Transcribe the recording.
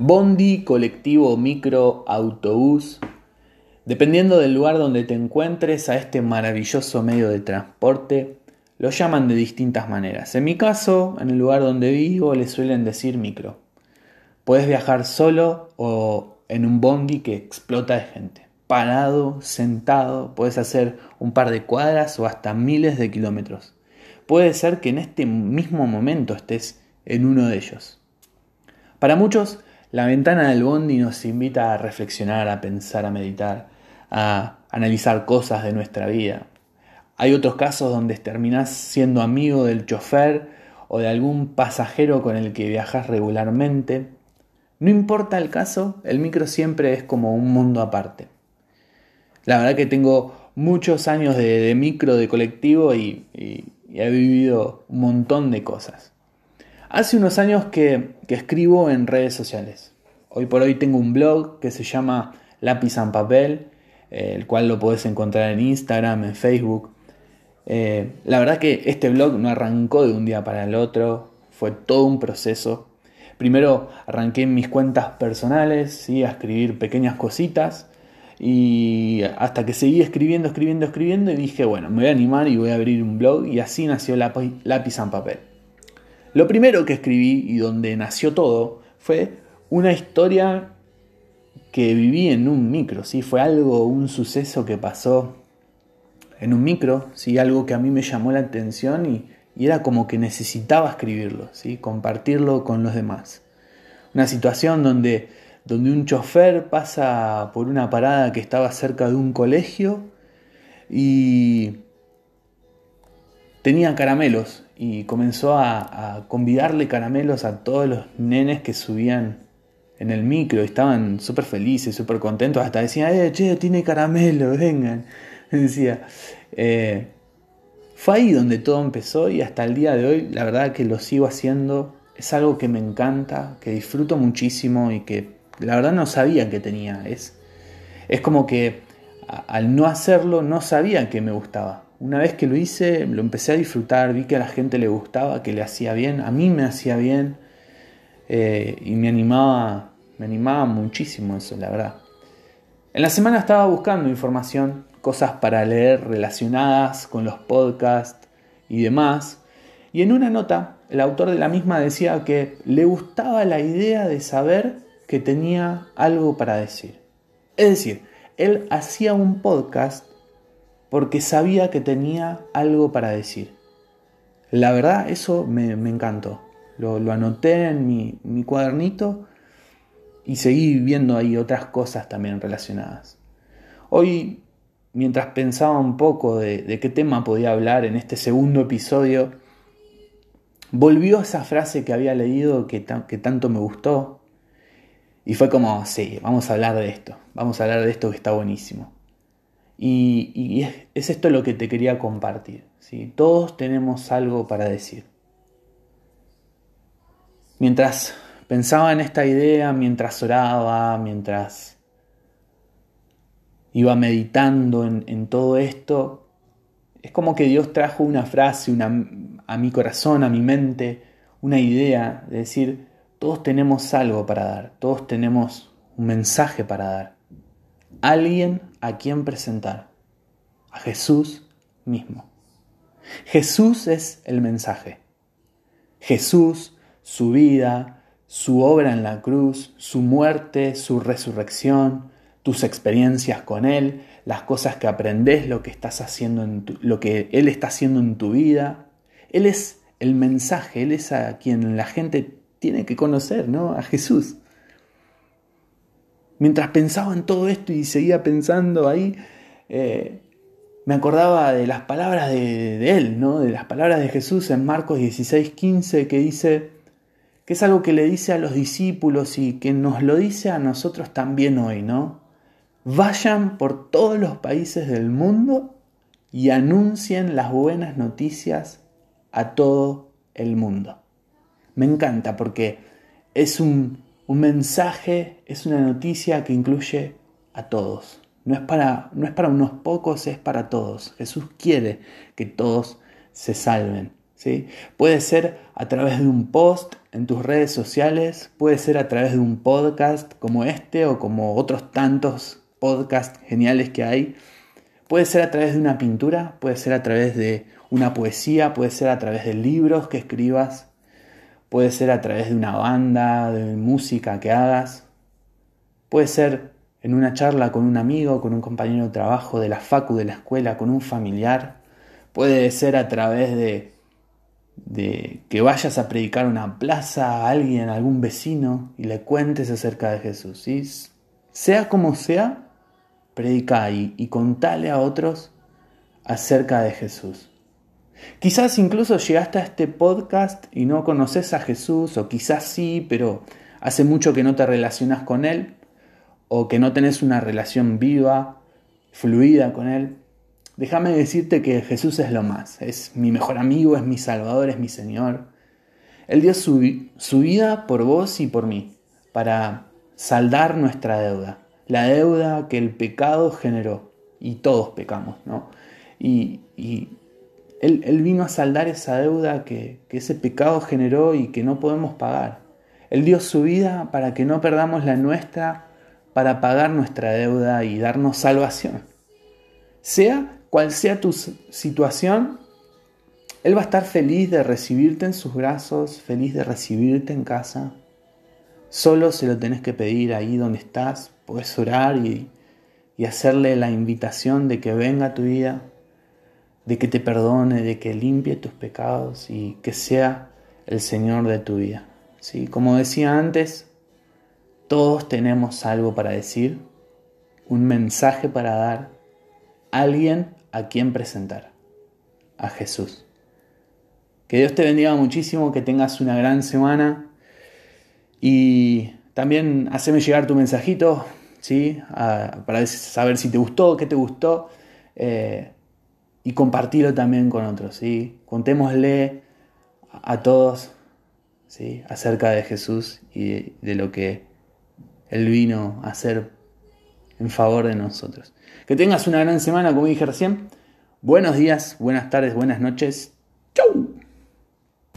Bondi, colectivo, micro, autobús. Dependiendo del lugar donde te encuentres a este maravilloso medio de transporte, lo llaman de distintas maneras. En mi caso, en el lugar donde vivo, le suelen decir micro. Puedes viajar solo o en un bondi que explota de gente. Parado, sentado, puedes hacer un par de cuadras o hasta miles de kilómetros. Puede ser que en este mismo momento estés en uno de ellos. Para muchos, la ventana del bondi nos invita a reflexionar, a pensar, a meditar, a analizar cosas de nuestra vida. Hay otros casos donde terminás siendo amigo del chofer o de algún pasajero con el que viajas regularmente. No importa el caso, el micro siempre es como un mundo aparte. La verdad que tengo muchos años de, micro, de colectivo y he vivido un montón de cosas. Hace unos años que, escribo en redes sociales. Hoy por hoy tengo un blog que se llama Lápiz en Papel, eh, el cual lo podés encontrar en Instagram, en Facebook. Eh, la verdad que este blog no arrancó de un día para el otro, fue todo un proceso. Primero arranqué en mis cuentas personales, ¿sí? a escribir pequeñas cositas y hasta que seguí escribiendo, escribiendo, escribiendo y dije, bueno, me voy a animar y voy a abrir un blog y así nació Lápiz en Papel. Lo primero que escribí y donde nació todo fue una historia que viví en un micro, ¿sí? fue algo, un suceso que pasó en un micro, ¿sí? algo que a mí me llamó la atención y, era como que necesitaba escribirlo, ¿sí? compartirlo con los demás. Una situación donde, donde un chofer pasa por una parada que estaba cerca de un colegio y tenía caramelos y comenzó a, convidarle caramelos a todos los nenes que subían en el micro. Estaban súper felices, súper contentos. Hasta decían, eh, che, tiene caramelo, vengan. Decía. Eh, fue ahí donde todo empezó y hasta el día de hoy, la verdad que lo sigo haciendo. Es algo que me encanta, que disfruto muchísimo y que la verdad no sabía que tenía. Es, es como que al no hacerlo no sabía que me gustaba. Una vez que lo hice, lo empecé a disfrutar, vi que a la gente le gustaba, que le hacía bien, a mí me hacía bien eh, y me animaba, me animaba muchísimo eso, la verdad. En la semana estaba buscando información, cosas para leer relacionadas con los podcasts y demás, y en una nota el autor de la misma decía que le gustaba la idea de saber que tenía algo para decir. Es decir, él hacía un podcast porque sabía que tenía algo para decir. La verdad, eso me, encantó. Lo, anoté en mi, cuadernito y seguí viendo ahí otras cosas también relacionadas. Hoy, mientras pensaba un poco de, qué tema podía hablar en este segundo episodio, volvió esa frase que había leído que, que tanto me gustó. Y fue como, sí, vamos a hablar de esto, vamos a hablar de esto que está buenísimo. Y, es, esto lo que te quería compartir. ¿sí? Todos tenemos algo para decir. Mientras pensaba en esta idea, mientras oraba, mientras iba meditando en, todo esto, es como que Dios trajo una frase a mi corazón, a mi mente, una idea de decir, todos tenemos algo para dar, todos tenemos un mensaje para dar alguien a quien presentar, a Jesús mismo. Jesús es el mensaje. Jesús, su vida, su obra en la cruz, su muerte, su resurrección, tus experiencias con Él, las cosas que aprendes, lo que estás haciendo en lo que Él está haciendo en tu vida. Él es el mensaje, Él es a quien la gente tiene que conocer, ¿no? A Jesús. Mientras pensaba en todo esto y seguía pensando ahí, eh, me acordaba de las palabras de, él, ¿no? de las palabras de Jesús en Marcos 16, 15, que dice que es algo que le dice a los discípulos y que nos lo dice a nosotros también hoy, ¿no? Vayan por todos los países del mundo y anuncien las buenas noticias a todo el mundo. Me encanta porque es un un mensaje es una noticia que incluye a todos. No es, para, no es para unos pocos, es para todos. Jesús quiere que todos se salven. ¿sí? Puede ser a través de un post en tus redes sociales, puede ser a través de un podcast como este o como otros tantos podcasts geniales que hay. Puede ser a través de una pintura, puede ser a través de una poesía, puede ser a través de libros que escribas, puede ser a través de una banda, de música que hagas, puede ser en una charla con un amigo, con un compañero de trabajo, de la facu, de la escuela, con un familiar, puede ser a través de, que vayas a predicar una plaza a alguien, a algún vecino y le cuentes acerca de Jesús. Sea como sea, predica y contale a otros acerca de Jesús. Quizás incluso llegaste a este podcast y no conoces a Jesús, o quizás sí, pero hace mucho que no te relacionas con Él, o que no tenés una relación viva, fluida con Él. Déjame decirte que Jesús es lo más, es mi mejor amigo, es mi Salvador, es mi Señor. Él dio su, su vida por vos y por mí, para saldar nuestra deuda la deuda que el pecado generó. Y todos pecamos, ¿no? Y, él, vino a saldar esa deuda que, ese pecado generó y que no podemos pagar. Él dio su vida para que no perdamos la nuestra, para pagar nuestra deuda y darnos salvación. Sea cual sea tu situación, Él va a estar feliz de recibirte en sus brazos, feliz de recibirte en casa. Solo se lo tenés que pedir ahí donde estás, puedes orar y, hacerle la invitación de que venga a tu vida, de que te perdone, de que limpie tus pecados y que sea el Señor de tu vida. ¿Sí? Como decía antes, todos tenemos algo para decir, un mensaje para dar, alguien a quien presentar, a Jesús. Que Dios te bendiga muchísimo, que tengas una gran semana y también haceme llegar tu mensajito, ¿sí? para saber si te gustó, qué te gustó. Eh, y compartirlo también con otros. ¿sí? Contémosle a todos ¿sí? acerca de Jesús y de, lo que Él vino a hacer en favor de nosotros. Que tengas una gran semana, como dije recién. Buenos días, buenas tardes, buenas noches. ¡Chau!